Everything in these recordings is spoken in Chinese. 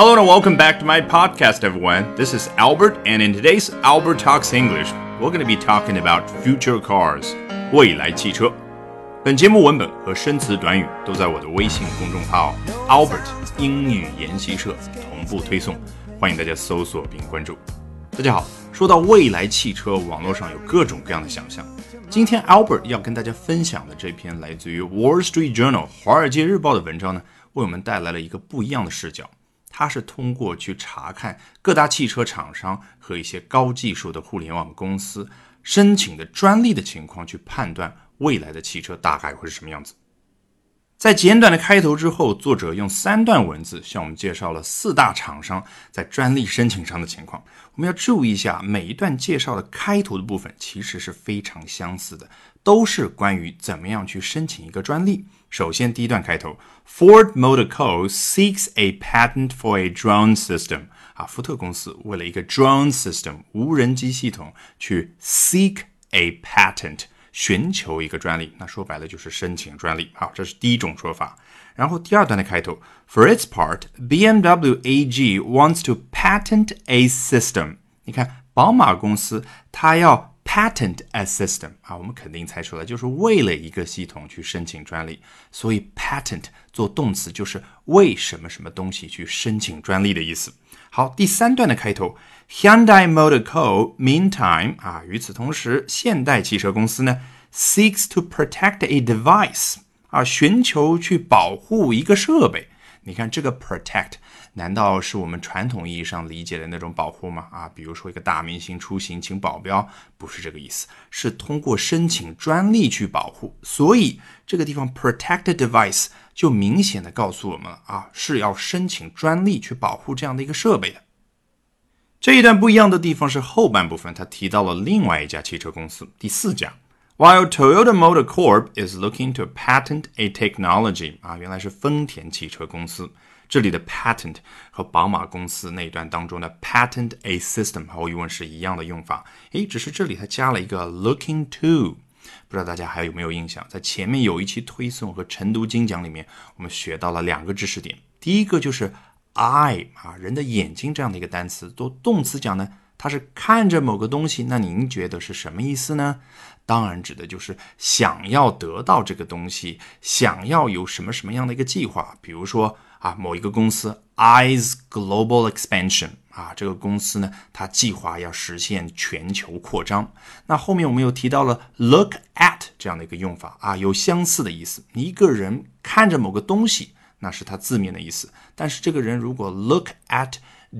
Hello and welcome back to my podcast, everyone. This is Albert, and in today's Albert Talks English, we're going to be talking about future cars. 未来汽车。本节目文本和生词短语都在我的微信公众号 Albert 英语研习社同步推送，欢迎大家搜索并关注。大家好，说到未来汽车，网络上有各种各样的想象。今天 Albert 要跟大家分享的这篇来自于 Wall Street Journal 华尔街日报的文章呢，为我们带来了一个不一样的视角。它是通过去查看各大汽车厂商和一些高技术的互联网公司申请的专利的情况，去判断未来的汽车大概会是什么样子。在简短的开头之后，作者用三段文字向我们介绍了四大厂商在专利申请上的情况。我们要注意一下，每一段介绍的开头的部分其实是非常相似的，都是关于怎么样去申请一个专利。首先，第一段开头，Ford Motor Co. seeks a patent for a drone system。啊，福特公司为了一个 drone system 无人机系统去 seek a patent，寻求一个专利。那说白了就是申请专利。好，这是第一种说法。然后第二段的开头，For its part, BMW AG wants to patent a system。你看，宝马公司它要。Patent a system 啊，我们肯定猜出来，就是为了一个系统去申请专利。所以 patent 做动词就是为什么什么东西去申请专利的意思。好，第三段的开头，Hyundai Motor Co. Meantime 啊，与此同时，现代汽车公司呢 seeks to protect a device 啊，寻求去保护一个设备。你看这个 protect。难道是我们传统意义上理解的那种保护吗？啊，比如说一个大明星出行请保镖，不是这个意思，是通过申请专利去保护。所以这个地方 protect device 就明显的告诉我们了啊，是要申请专利去保护这样的一个设备的。这一段不一样的地方是后半部分，他提到了另外一家汽车公司，第四家。While Toyota Motor Corp is looking to patent a technology，啊，原来是丰田汽车公司。这里的 patent 和宝马公司那一段当中的 patent a system 毫无疑问是一样的用法，诶，只是这里它加了一个 looking to，不知道大家还有没有印象？在前面有一期推送和晨读精讲里面，我们学到了两个知识点，第一个就是 eye 啊，人的眼睛这样的一个单词，做动词讲呢，它是看着某个东西，那您觉得是什么意思呢？当然指的就是想要得到这个东西，想要有什么什么样的一个计划，比如说。啊，某一个公司 eyes global expansion 啊，这个公司呢，它计划要实现全球扩张。那后面我们又提到了 look at 这样的一个用法啊，有相似的意思。一个人看着某个东西，那是它字面的意思。但是这个人如果 look at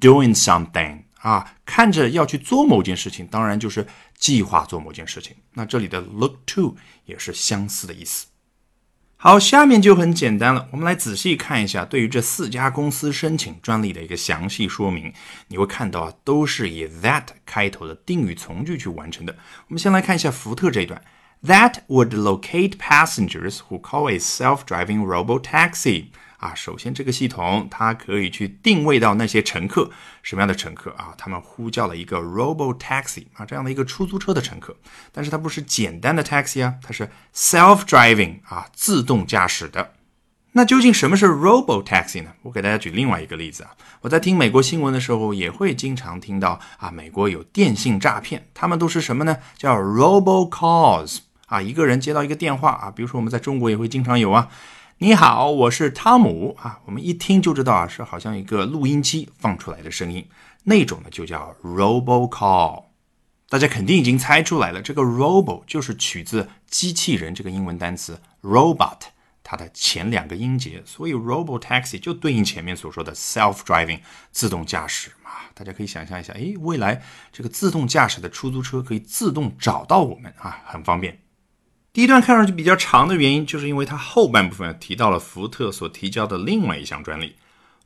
doing something 啊，看着要去做某件事情，当然就是计划做某件事情。那这里的 look to 也是相似的意思。好，下面就很简单了。我们来仔细看一下对于这四家公司申请专利的一个详细说明。你会看到啊，都是以 that 开头的定语从句去完成的。我们先来看一下福特这一段：That would locate passengers who call a self-driving robo taxi。啊，首先这个系统它可以去定位到那些乘客，什么样的乘客啊？他们呼叫了一个 robo taxi 啊，这样的一个出租车的乘客，但是它不是简单的 taxi 啊，它是 self driving 啊，自动驾驶的。那究竟什么是 robo taxi 呢？我给大家举另外一个例子啊，我在听美国新闻的时候也会经常听到啊，美国有电信诈骗，他们都是什么呢？叫 robo calls 啊，一个人接到一个电话啊，比如说我们在中国也会经常有啊。你好，我是汤姆啊。我们一听就知道啊，是好像一个录音机放出来的声音，那种呢就叫 robo call。大家肯定已经猜出来了，这个 robo 就是取自机器人这个英文单词 robot，它的前两个音节，所以 robo taxi 就对应前面所说的 self driving 自动驾驶嘛。大家可以想象一下，诶，未来这个自动驾驶的出租车可以自动找到我们啊，很方便。第一段看上去比较长的原因，就是因为它后半部分提到了福特所提交的另外一项专利。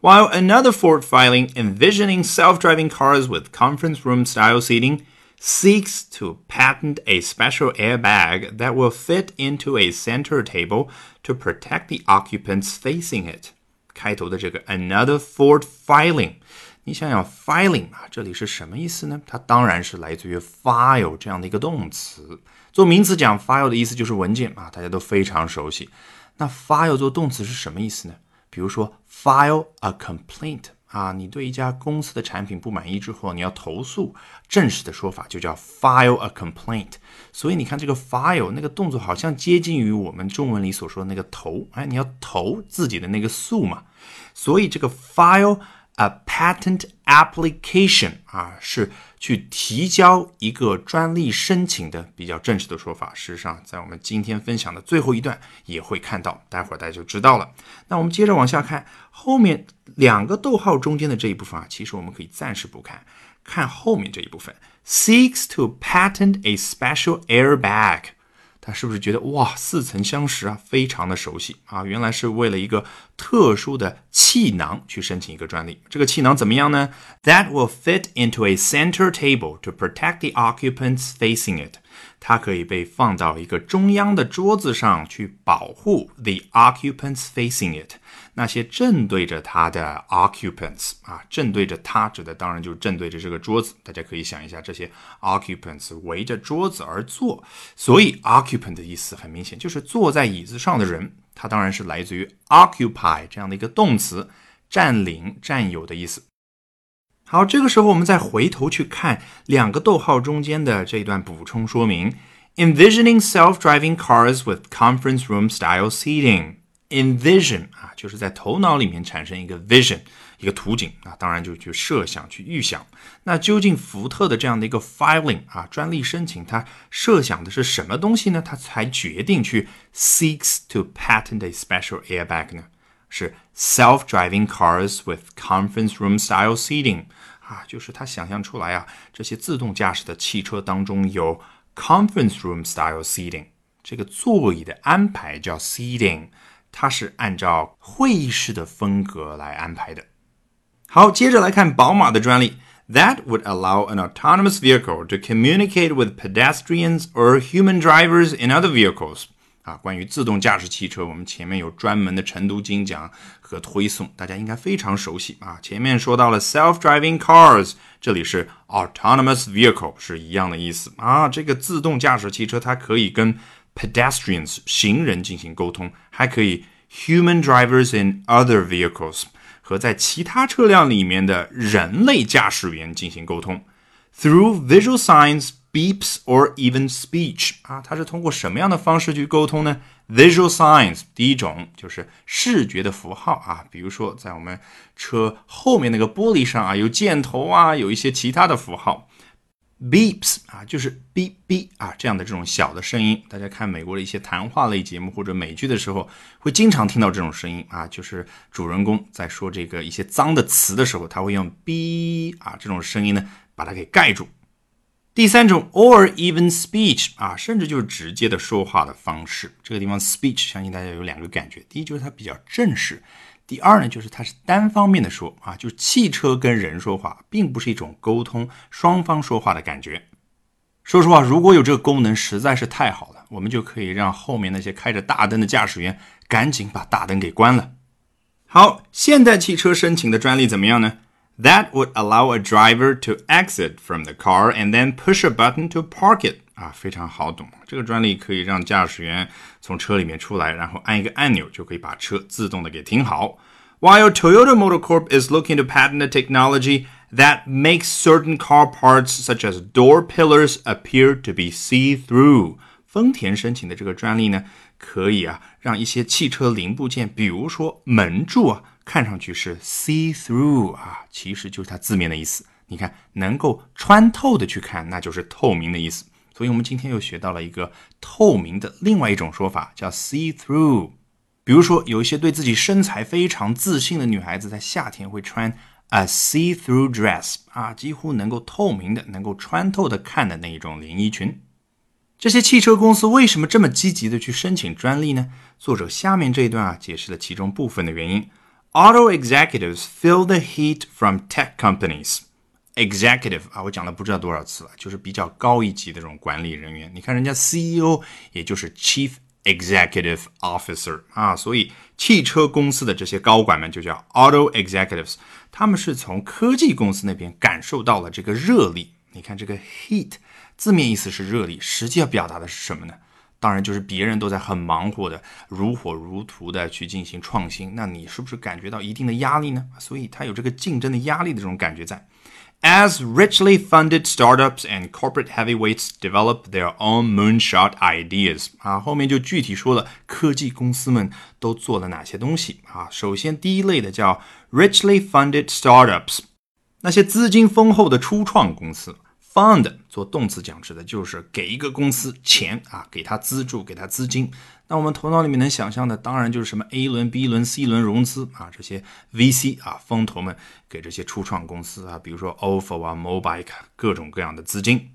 While another Ford filing envisioning self-driving cars with conference room style seating seeks to patent a special airbag that will fit into a center table to protect the occupants facing it。开头的这个 another Ford filing， 你想想 filing 啊，这里是什么意思呢？它当然是来自于 file 这样的一个动词。做名词讲 file 的意思就是文件啊，大家都非常熟悉。那 file 做动词是什么意思呢？比如说 file a complaint 啊，你对一家公司的产品不满意之后，你要投诉，正式的说法就叫 file a complaint。所以你看这个 file 那个动作好像接近于我们中文里所说的那个投，哎，你要投自己的那个诉嘛。所以这个 file a patent application 啊，是去提交一个专利申请的比较正式的说法。事实上，在我们今天分享的最后一段也会看到，待会儿大家就知道了。那我们接着往下看后面。两个逗号中间的这一部分啊，其实我们可以暂时不看，看后面这一部分。Seeks to patent a special airbag，他是不是觉得哇，似曾相识啊，非常的熟悉啊？原来是为了一个特殊的气囊去申请一个专利。这个气囊怎么样呢？That will fit into a center table to protect the occupants facing it。它可以被放到一个中央的桌子上去保护 the occupants facing it。那些正对着它的 occupants 啊，正对着它指的当然就是正对着这个桌子。大家可以想一下，这些 occupants 围着桌子而坐，所以 occupant 的意思很明显就是坐在椅子上的人。它当然是来自于 occupy 这样的一个动词，占领、占有的意思。好，这个时候我们再回头去看两个逗号中间的这一段补充说明：envisioning self-driving cars with conference room style seating。Envision 啊，就是在头脑里面产生一个 vision，一个图景啊，当然就去设想、去预想。那究竟福特的这样的一个 filing 啊，专利申请，它设想的是什么东西呢？它才决定去 seeks to patent a special airbag 呢？是 self-driving cars with conference room style seating 啊，就是他想象出来啊，这些自动驾驶的汽车当中有 conference room style seating，这个座椅的安排叫 seating。它是按照会议室的风格来安排的。好，接着来看宝马的专利，That would allow an autonomous vehicle to communicate with pedestrians or human drivers in other vehicles。啊，关于自动驾驶汽车，我们前面有专门的晨读精讲和推送，大家应该非常熟悉啊。前面说到了 self-driving cars，这里是 autonomous vehicle，是一样的意思啊。这个自动驾驶汽车它可以跟 pedestrians 行人进行沟通，还可以 human drivers in other vehicles 和在其他车辆里面的人类驾驶员进行沟通。Through visual signs, beeps, or even speech 啊，它是通过什么样的方式去沟通呢？Visual signs 第一种就是视觉的符号啊，比如说在我们车后面那个玻璃上啊，有箭头啊，有一些其他的符号。Beeps 啊，就是哔哔啊这样的这种小的声音，大家看美国的一些谈话类节目或者美剧的时候，会经常听到这种声音啊，就是主人公在说这个一些脏的词的时候，他会用哔啊这种声音呢把它给盖住。第三种，or even speech 啊，甚至就是直接的说话的方式。这个地方 speech 相信大家有两个感觉，第一就是它比较正式。第二呢，就是它是单方面的说啊，就是汽车跟人说话，并不是一种沟通双方说话的感觉。说实话，如果有这个功能，实在是太好了，我们就可以让后面那些开着大灯的驾驶员赶紧把大灯给关了。好，现代汽车申请的专利怎么样呢？That would allow a driver to exit from the car and then push a button to park it. 啊，非常好懂。这个专利可以让驾驶员从车里面出来，然后按一个按钮，就可以把车自动的给停好。While Toyota Motor Corp is looking to patent a technology that makes certain car parts, such as door pillars, appear to be see-through，丰田申请的这个专利呢，可以啊，让一些汽车零部件，比如说门柱啊，看上去是 see-through 啊，其实就是它字面的意思。你看，能够穿透的去看，那就是透明的意思。所以，我们今天又学到了一个透明的另外一种说法，叫 see through。比如说，有一些对自己身材非常自信的女孩子，在夏天会穿 a see through dress，啊，几乎能够透明的、能够穿透的看的那一种连衣裙。这些汽车公司为什么这么积极的去申请专利呢？作者下面这一段啊，解释了其中部分的原因。Auto executives feel the heat from tech companies。Executive 啊，我讲了不知道多少次了，就是比较高一级的这种管理人员。你看人家 CEO，也就是 Chief Executive Officer 啊，所以汽车公司的这些高管们就叫 Auto Executives。他们是从科技公司那边感受到了这个热力。你看这个 heat 字面意思是热力，实际要表达的是什么呢？当然就是别人都在很忙活的、如火如荼的去进行创新，那你是不是感觉到一定的压力呢？所以它有这个竞争的压力的这种感觉在。As richly funded startups and corporate heavyweights develop their own moonshot ideas，啊，后面就具体说了科技公司们都做了哪些东西啊。首先，第一类的叫 richly funded startups，那些资金丰厚的初创公司。 Fund 做动词讲指的就是给一个公司钱啊，给他资助，给他资金。那我们头脑里面能想象的，当然就是什么 A 轮、B 轮、C 轮融资啊，这些 VC 啊，风投们给这些初创公司啊，比如说 ofo 啊、Mobike 各种各样的资金。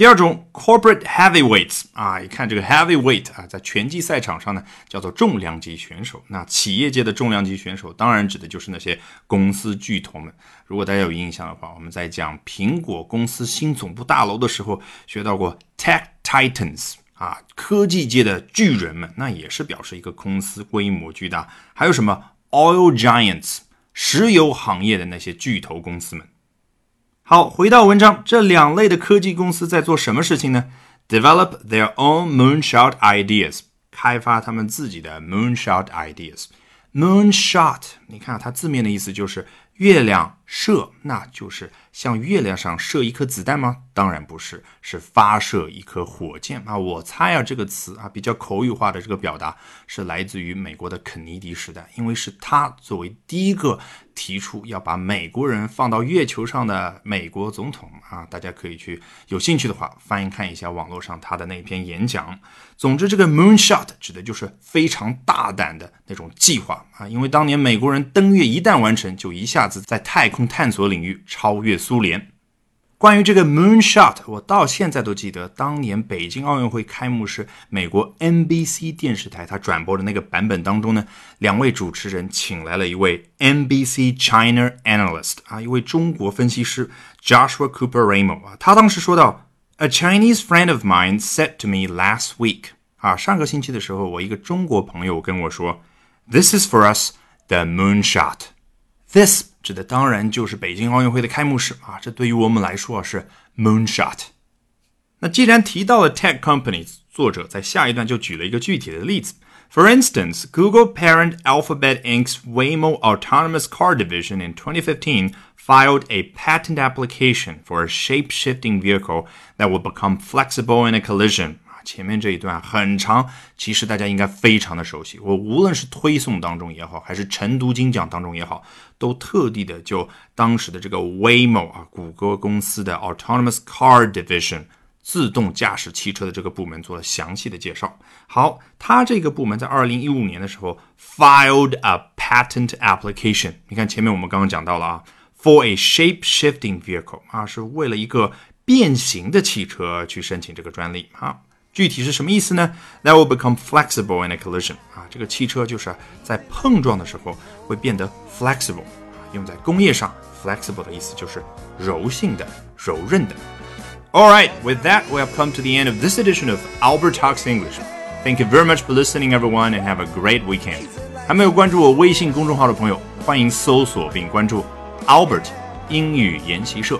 第二种 corporate heavyweights 啊，一看这个 heavyweight 啊，在拳击赛场上呢，叫做重量级选手。那企业界的重量级选手，当然指的就是那些公司巨头们。如果大家有印象的话，我们在讲苹果公司新总部大楼的时候，学到过 tech titans 啊，科技界的巨人们，那也是表示一个公司规模巨大。还有什么 oil giants 石油行业的那些巨头公司们。好，回到文章，这两类的科技公司在做什么事情呢？Develop their own moonshot ideas，开发他们自己的 moonshot ideas。moonshot，你看它字面的意思就是月亮射，那就是向月亮上射一颗子弹吗？当然不是，是发射一颗火箭啊！我猜啊，这个词啊比较口语化的这个表达是来自于美国的肯尼迪时代，因为是他作为第一个提出要把美国人放到月球上的美国总统啊。大家可以去有兴趣的话翻看一下网络上他的那篇演讲。总之，这个 moonshot 指的就是非常大胆的那种计划啊，因为当年美国人登月一旦完成，就一下子在太空探索领域超越苏联。关于这个 moonshot，我到现在都记得，当年北京奥运会开幕式，美国 NBC 电视台它转播的那个版本当中呢，两位主持人请来了一位 NBC China analyst 啊，一位中国分析师 Joshua Cooper Ramo 啊，他当时说到，A Chinese friend of mine said to me last week 啊，上个星期的时候，我一个中国朋友跟我说，This is for us the moonshot，this。指的当然就是北京奥运会的开幕式啊，这对于我们来说啊是 moonshot。那既然提到了 tech companies，作者在下一段就举了一个具体的例子。For instance, Google parent Alphabet Inc.'s Waymo autonomous car division in 2015 filed a patent application for a shape-shifting vehicle that will become flexible in a collision 前面这一段很长，其实大家应该非常的熟悉。我无论是推送当中也好，还是晨读精讲当中也好，都特地的就当时的这个 Waymo 啊，谷歌公司的 Autonomous Car Division 自动驾驶汽车的这个部门做了详细的介绍。好，它这个部门在二零一五年的时候 filed a patent application。你看前面我们刚刚讲到了啊，for a shape-shifting vehicle 啊，是为了一个变形的汽车去申请这个专利啊。具体是什么意思呢？That will become flexible in a collision 啊，这个汽车就是在碰撞的时候会变得 flexible 啊，用在工业上，flexible 的意思就是柔性的、柔韧的。All right, with that, we have come to the end of this edition of Albert Talks English. Thank you very much for listening, everyone, and have a great weekend. 还没有关注我微信公众号的朋友，欢迎搜索并关注 Albert 英语研习社。